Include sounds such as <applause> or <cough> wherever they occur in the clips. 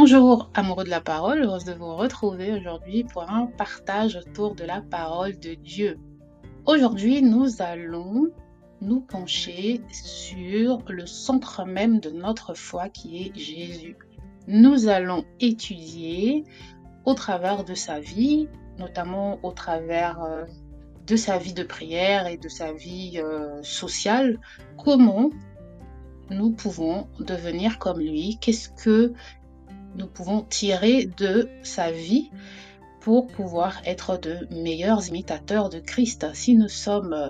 Bonjour amoureux de la parole, heureuse de vous retrouver aujourd'hui pour un partage autour de la parole de Dieu. Aujourd'hui, nous allons nous pencher sur le centre même de notre foi qui est Jésus. Nous allons étudier au travers de sa vie, notamment au travers euh, de sa vie de prière et de sa vie euh, sociale, comment nous pouvons devenir comme lui, qu'est-ce que nous pouvons tirer de sa vie pour pouvoir être de meilleurs imitateurs de Christ. Si nous sommes euh,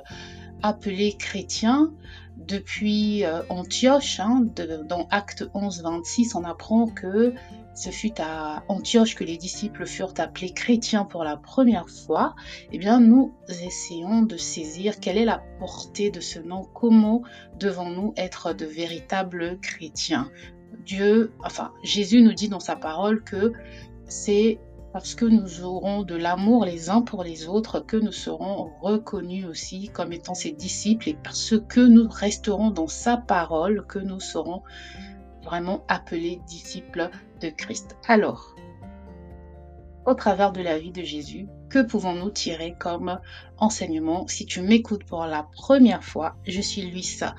appelés chrétiens depuis euh, Antioche, hein, dans Acte 11, 26, on apprend que ce fut à Antioche que les disciples furent appelés chrétiens pour la première fois, eh bien nous essayons de saisir quelle est la portée de ce nom, comment devons-nous être de véritables chrétiens? Dieu, enfin Jésus nous dit dans sa parole que c'est parce que nous aurons de l'amour les uns pour les autres que nous serons reconnus aussi comme étant ses disciples et parce que nous resterons dans sa parole que nous serons vraiment appelés disciples de Christ. Alors, au travers de la vie de Jésus, que pouvons-nous tirer comme enseignement? Si tu m'écoutes pour la première fois, je suis Luisa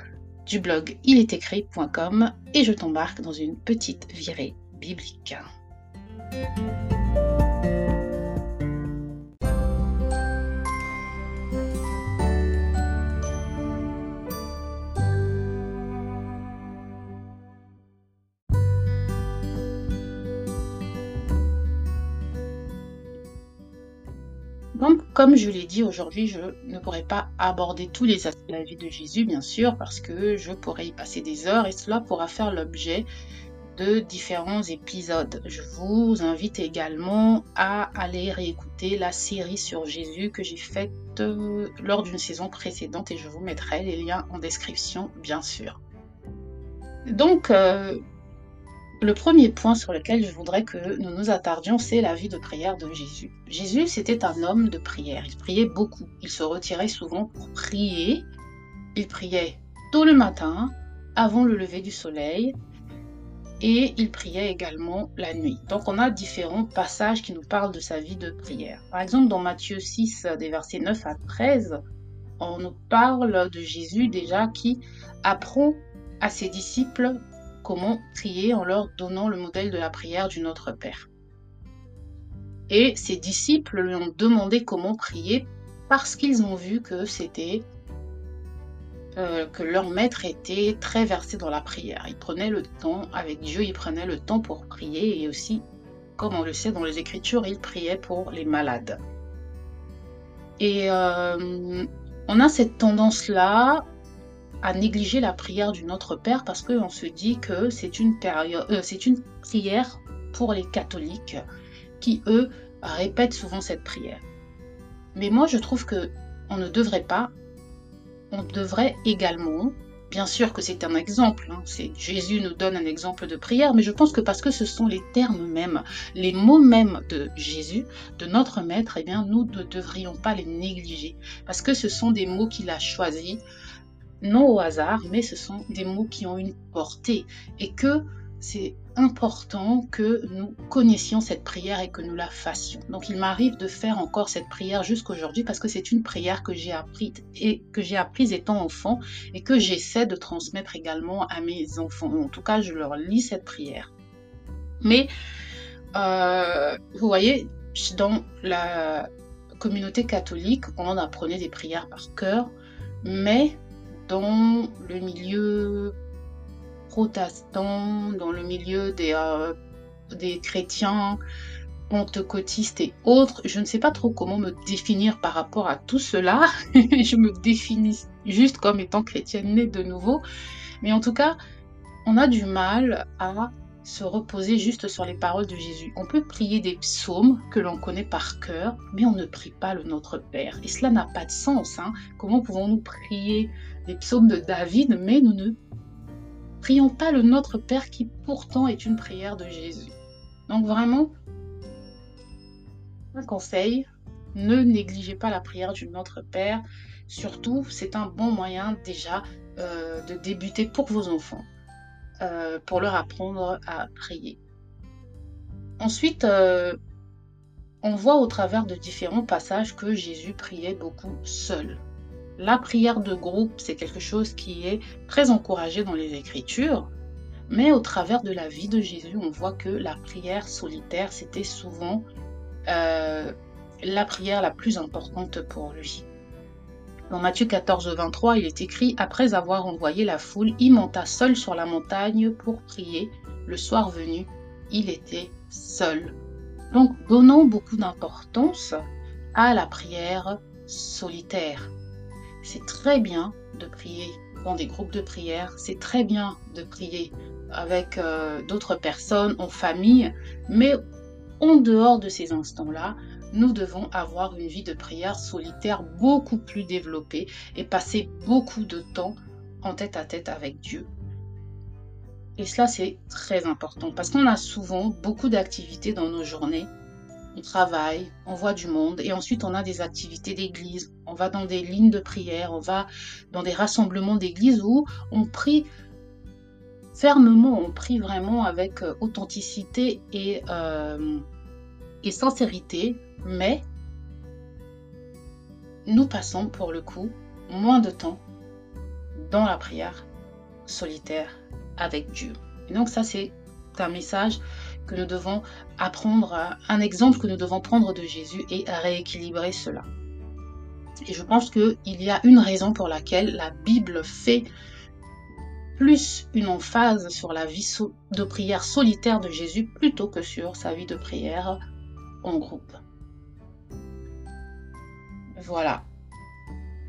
du blog ilestécrit.com et je t'embarque dans une petite virée biblique. Comme je l'ai dit aujourd'hui, je ne pourrai pas aborder tous les aspects de la vie de Jésus, bien sûr, parce que je pourrais y passer des heures et cela pourra faire l'objet de différents épisodes. Je vous invite également à aller réécouter la série sur Jésus que j'ai faite euh, lors d'une saison précédente et je vous mettrai les liens en description, bien sûr. Donc, euh, le premier point sur lequel je voudrais que nous nous attardions, c'est la vie de prière de Jésus. Jésus, c'était un homme de prière. Il priait beaucoup. Il se retirait souvent pour prier. Il priait tôt le matin, avant le lever du soleil, et il priait également la nuit. Donc on a différents passages qui nous parlent de sa vie de prière. Par exemple, dans Matthieu 6, des versets 9 à 13, on nous parle de Jésus déjà qui apprend à ses disciples comment prier en leur donnant le modèle de la prière du Notre Père. Et ses disciples lui ont demandé comment prier parce qu'ils ont vu que c'était euh, que leur maître était très versé dans la prière. Il prenait le temps avec Dieu, il prenait le temps pour prier et aussi, comme on le sait dans les Écritures, il priait pour les malades. Et euh, on a cette tendance-là à négliger la prière du Notre Père parce qu'on se dit que c'est une, période, euh, c'est une prière pour les catholiques qui, eux, répètent souvent cette prière. Mais moi, je trouve que on ne devrait pas, on devrait également, bien sûr que c'est un exemple, hein, Jésus nous donne un exemple de prière, mais je pense que parce que ce sont les termes mêmes, les mots mêmes de Jésus, de notre Maître, eh bien, nous ne devrions pas les négliger, parce que ce sont des mots qu'il a choisis non au hasard, mais ce sont des mots qui ont une portée et que c'est important que nous connaissions cette prière et que nous la fassions. Donc il m'arrive de faire encore cette prière jusqu'aujourd'hui parce que c'est une prière que j'ai apprise et que j'ai apprise étant enfant et que j'essaie de transmettre également à mes enfants. En tout cas, je leur lis cette prière. Mais euh, vous voyez, dans la communauté catholique, on apprenait des prières par cœur, mais dans le milieu protestant, dans le milieu des, euh, des chrétiens pentecôtistes et autres. Je ne sais pas trop comment me définir par rapport à tout cela. <laughs> je me définis juste comme étant chrétienne née de nouveau. Mais en tout cas, on a du mal à se reposer juste sur les paroles de Jésus. On peut prier des psaumes que l'on connaît par cœur, mais on ne prie pas le Notre Père. Et cela n'a pas de sens. Hein. Comment pouvons-nous prier des psaumes de David, mais nous ne prions pas le Notre Père qui pourtant est une prière de Jésus? Donc vraiment, un conseil, ne négligez pas la prière du Notre Père. Surtout, c'est un bon moyen déjà euh, de débuter pour vos enfants. Euh, pour leur apprendre à prier. Ensuite, euh, on voit au travers de différents passages que Jésus priait beaucoup seul. La prière de groupe, c'est quelque chose qui est très encouragé dans les Écritures, mais au travers de la vie de Jésus, on voit que la prière solitaire, c'était souvent euh, la prière la plus importante pour lui. Dans Matthieu 14, 23, il est écrit Après avoir envoyé la foule, il monta seul sur la montagne pour prier. Le soir venu, il était seul. Donc, donnons beaucoup d'importance à la prière solitaire. C'est très bien de prier dans des groupes de prière, c'est très bien de prier avec euh, d'autres personnes, en famille, mais en dehors de ces instants-là, nous devons avoir une vie de prière solitaire beaucoup plus développée et passer beaucoup de temps en tête à tête avec Dieu. Et cela, c'est très important parce qu'on a souvent beaucoup d'activités dans nos journées. On travaille, on voit du monde et ensuite on a des activités d'église. On va dans des lignes de prière, on va dans des rassemblements d'église où on prie fermement, on prie vraiment avec euh, authenticité et, euh, et sincérité, mais nous passons pour le coup moins de temps dans la prière solitaire avec Dieu. Et donc ça, c'est un message que nous devons apprendre, un exemple que nous devons prendre de Jésus et rééquilibrer cela. Et je pense qu'il y a une raison pour laquelle la Bible fait plus une emphase sur la vie de prière solitaire de Jésus plutôt que sur sa vie de prière en groupe. Voilà.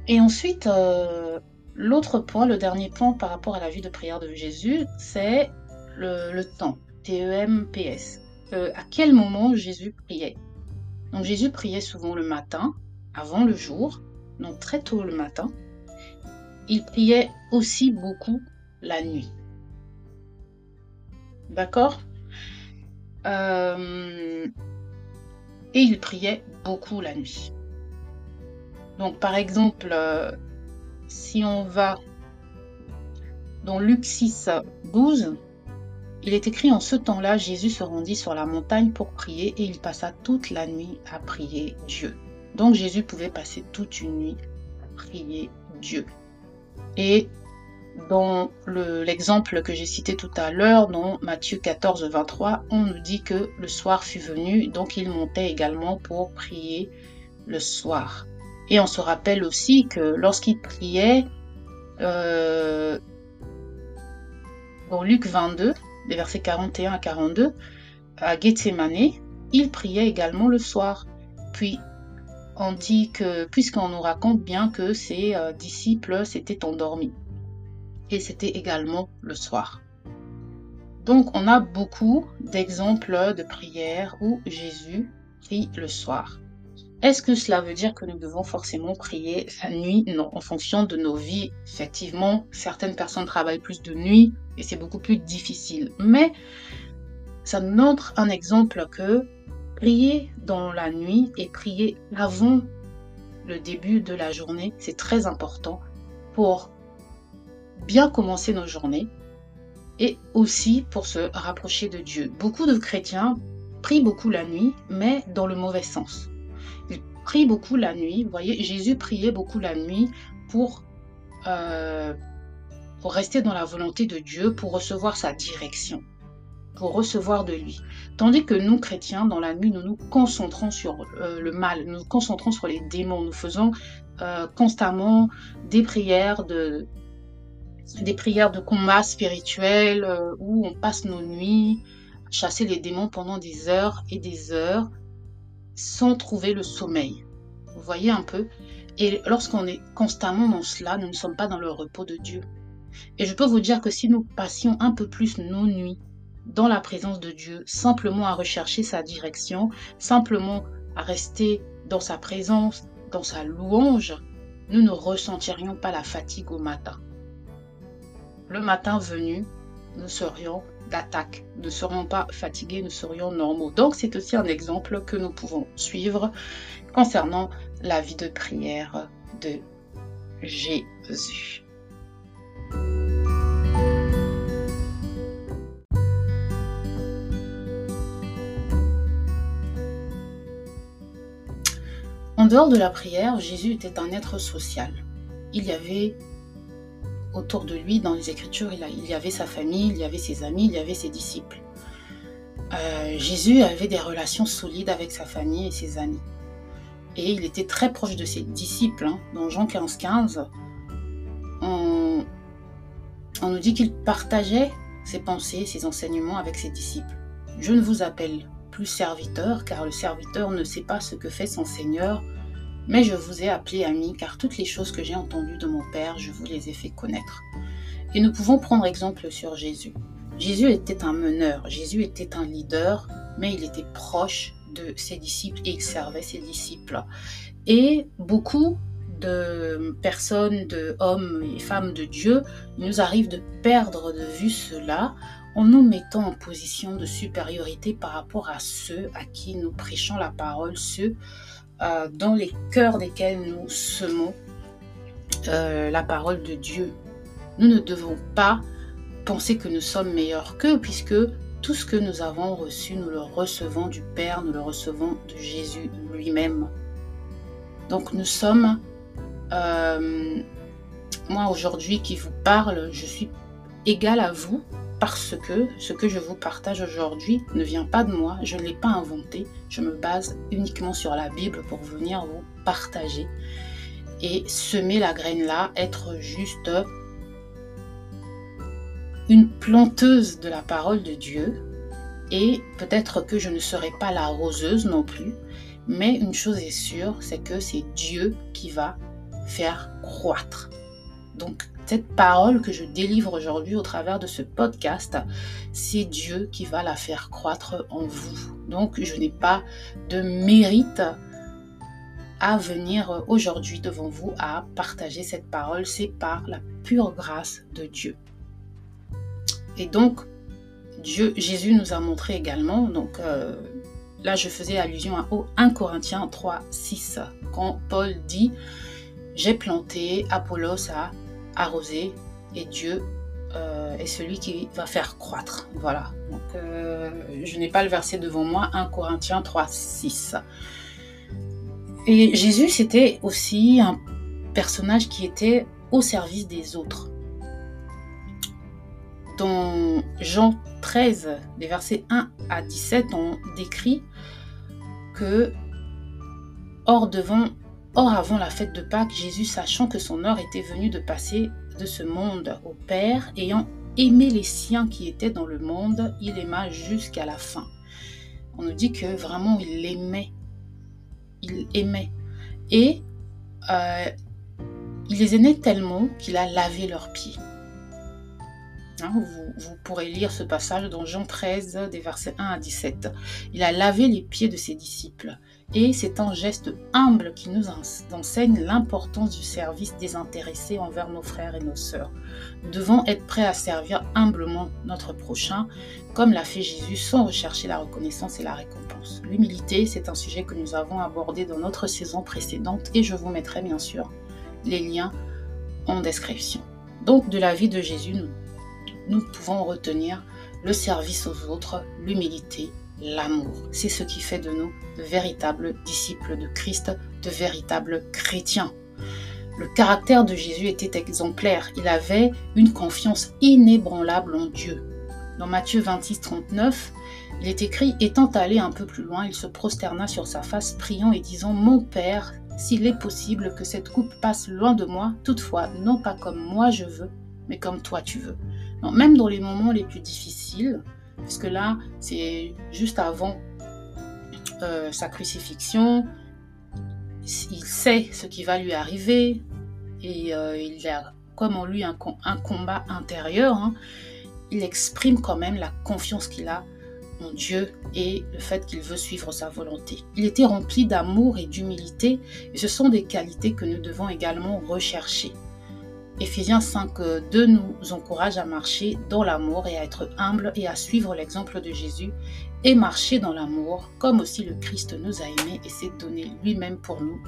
Et ensuite, euh, l'autre point, le dernier point par rapport à la vie de prière de Jésus, c'est le, temps. T-E-M-P-S. Euh, à quel moment Jésus priait? Donc Jésus priait souvent le matin, avant le jour, donc très tôt le matin. Il priait aussi beaucoup la nuit. D'accord? Euh, Et il priait beaucoup la nuit. Donc par exemple, euh, si on va dans Luc 6, 12, il est écrit en ce temps-là, Jésus se rendit sur la montagne pour prier et il passa toute la nuit à prier Dieu. Donc Jésus pouvait passer toute une nuit à prier Dieu. Et dans l'exemple que j'ai cité tout à l'heure, dans Matthieu 14, 23, on nous dit que le soir fut venu, donc il montait également pour prier le soir. Et on se rappelle aussi que lorsqu'il priait, euh, Luc 22, les versets 41 à 42, à Gethsemane, il priait également le soir. Puis on dit que, puisqu'on nous raconte bien que ses euh, disciples s'étaient endormis et c'était également le soir. Donc on a beaucoup d'exemples de prières où Jésus prie le soir. Est-ce que cela veut dire que nous devons forcément prier la nuit? Non, en fonction de nos vies. Effectivement, certaines personnes travaillent plus de nuit et c'est beaucoup plus difficile. Mais ça montre un exemple que prier dans la nuit et prier avant le début de la journée, c'est très important pour bien commencer nos journées et aussi pour se rapprocher de Dieu. Beaucoup de chrétiens prient beaucoup la nuit, mais dans le mauvais sens. Prient beaucoup la nuit. Vous voyez, Jésus priait beaucoup la nuit pour, euh, pour rester dans la volonté de Dieu, pour recevoir sa direction, pour recevoir de lui. Tandis que nous, chrétiens, dans la nuit, nous nous concentrons sur euh, le mal, nous nous concentrons sur les démons, nous faisons euh, constamment des prières de, des prières de combat spirituel où on passe nos nuits à chasser les démons pendant des heures et des heures sans trouver le sommeil. Vous voyez un peu Et lorsqu'on est constamment dans cela, nous ne sommes pas dans le repos de Dieu. Et je peux vous dire que si nous passions un peu plus nos nuits dans la présence de Dieu, simplement à rechercher sa direction, simplement à rester dans sa présence, dans sa louange, nous ne ressentirions pas la fatigue au matin le matin venu, nous serions d'attaque, ne serions pas fatigués, nous serions normaux. Donc c'est aussi un exemple que nous pouvons suivre concernant la vie de prière de Jésus. En dehors de la prière, Jésus était un être social. Il y avait autour de lui, dans les Écritures, il, y avait sa famille, il y avait ses amis, il y avait ses disciples. Euh, Jésus avait des relations solides avec sa famille et ses amis. Et il était très proche de ses disciples. Hein. Dans Jean 15, 15, on, on nous dit qu'il partageait ses pensées, ses enseignements avec ses disciples. Je ne vous appelle plus serviteur, car le serviteur ne sait pas ce que fait son Seigneur, mais je vous ai appelé ami, car toutes les choses que j'ai entendues de mon Père, je vous les ai fait connaître. Et nous pouvons prendre exemple sur Jésus. Jésus était un meneur, Jésus était un leader, mais il était proche de ses disciples et il servait ses disciples. Et beaucoup de personnes, de hommes et femmes de Dieu, il nous arrive de perdre de vue cela en nous mettant en position de supériorité par rapport à ceux à qui nous prêchons la parole, ceux euh, dans les cœurs desquels nous semons euh, la parole de Dieu. Nous ne devons pas penser que nous sommes meilleurs qu'eux, puisque tout ce que nous avons reçu, nous le recevons du Père, nous le recevons de Jésus lui-même. Donc nous sommes, euh, moi aujourd'hui qui vous parle, je suis égal à vous parce que ce que je vous partage aujourd'hui ne vient pas de moi, je ne l'ai pas inventé, je me base uniquement sur la Bible pour venir vous partager et semer la graine là, être juste une planteuse de la parole de Dieu et peut-être que je ne serai pas la roseuse non plus, mais une chose est sûre, c'est que c'est Dieu qui va faire croître. Donc cette parole que je délivre aujourd'hui au travers de ce podcast, c'est Dieu qui va la faire croître en vous. Donc je n'ai pas de mérite à venir aujourd'hui devant vous à partager cette parole, c'est par la pure grâce de Dieu. Et donc, Dieu, Jésus nous a montré également, donc euh, là je faisais allusion à 1 Corinthiens 3, 6, quand Paul dit, j'ai planté, Apollos a arroser et Dieu euh, est celui qui va faire croître. Voilà. Donc, euh, je n'ai pas le verset devant moi, 1 Corinthiens 3, 6. Et Jésus, c'était aussi un personnage qui était au service des autres. Dans Jean 13, les versets 1 à 17, on décrit que Or, devant Or, avant la fête de Pâques, Jésus, sachant que son heure était venue de passer de ce monde au Père, ayant aimé les siens qui étaient dans le monde, il aima jusqu'à la fin. On nous dit que vraiment il aimait. Il aimait. Et euh, il les aimait tellement qu'il a lavé leurs pieds. Hein, vous, vous, pourrez lire ce passage dans Jean 13, des versets 1 à 17. Il a lavé les pieds de ses disciples. Et c'est un geste humble qui nous enseigne l'importance du service désintéressé envers nos frères et nos sœurs. Nous devons être prêts à servir humblement notre prochain, comme l'a fait Jésus, sans rechercher la reconnaissance et la récompense. L'humilité, c'est un sujet que nous avons abordé dans notre saison précédente et je vous mettrai bien sûr les liens en description. Donc de la vie de Jésus, nous, nous pouvons retenir le service aux autres, l'humilité, l'amour. C'est ce qui fait de nous de véritables disciples de Christ, de véritables chrétiens. Le caractère de Jésus était exemplaire. Il avait une confiance inébranlable en Dieu. Dans Matthieu 26, 39, il est écrit Étant allé un peu plus loin, il se prosterna sur sa face, priant et disant Mon Père, s'il est possible que cette coupe passe loin de moi, toutefois, non pas comme moi je veux, mais comme toi tu veux. Même dans les moments les plus difficiles, puisque là, c'est juste avant euh, sa crucifixion. Il sait ce qui va lui arriver et euh, il a comme en lui un, combat intérieur. Hein. il exprime quand même la confiance qu'il a en Dieu et le fait qu'il veut suivre sa volonté. Il était rempli d'amour et d'humilité et ce sont des qualités que nous devons également rechercher. Éphésiens 5, 2 nous encourage à marcher dans l'amour et à être humble et à suivre l'exemple de Jésus et marcher dans l'amour comme aussi le Christ nous a aimés et s'est donné lui-même pour nous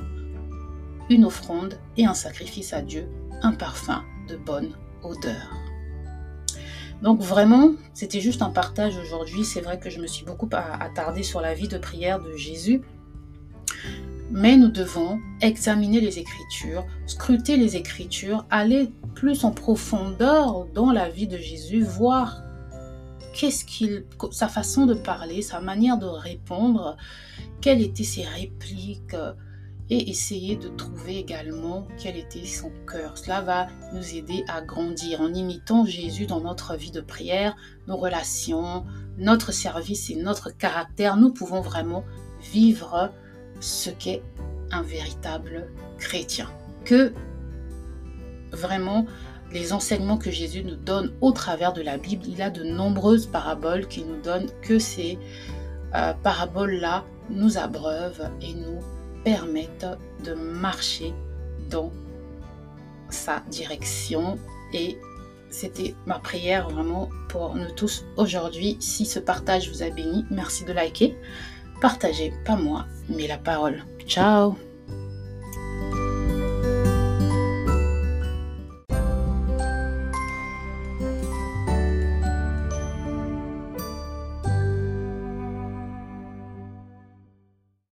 une offrande et un sacrifice à Dieu, un parfum de bonne odeur. Donc vraiment, c'était juste un partage aujourd'hui. C'est vrai que je me suis beaucoup attardée sur la vie de prière de Jésus. Mais nous devons examiner les Écritures, scruter les Écritures, aller plus en profondeur dans la vie de Jésus, voir qu'est-ce qu'il, sa façon de parler, sa manière de répondre, quelles étaient ses répliques, et essayer de trouver également quel était son cœur. Cela va nous aider à grandir en imitant Jésus dans notre vie de prière, nos relations, notre service et notre caractère. Nous pouvons vraiment vivre ce qu'est un véritable chrétien. Que vraiment les enseignements que Jésus nous donne au travers de la Bible, il a de nombreuses paraboles qu'il nous donne, que ces euh, paraboles-là nous abreuvent et nous permettent de marcher dans sa direction. Et c'était ma prière vraiment pour nous tous aujourd'hui. Si ce partage vous a béni, merci de liker. Partagez, pas moi, mais la parole. Ciao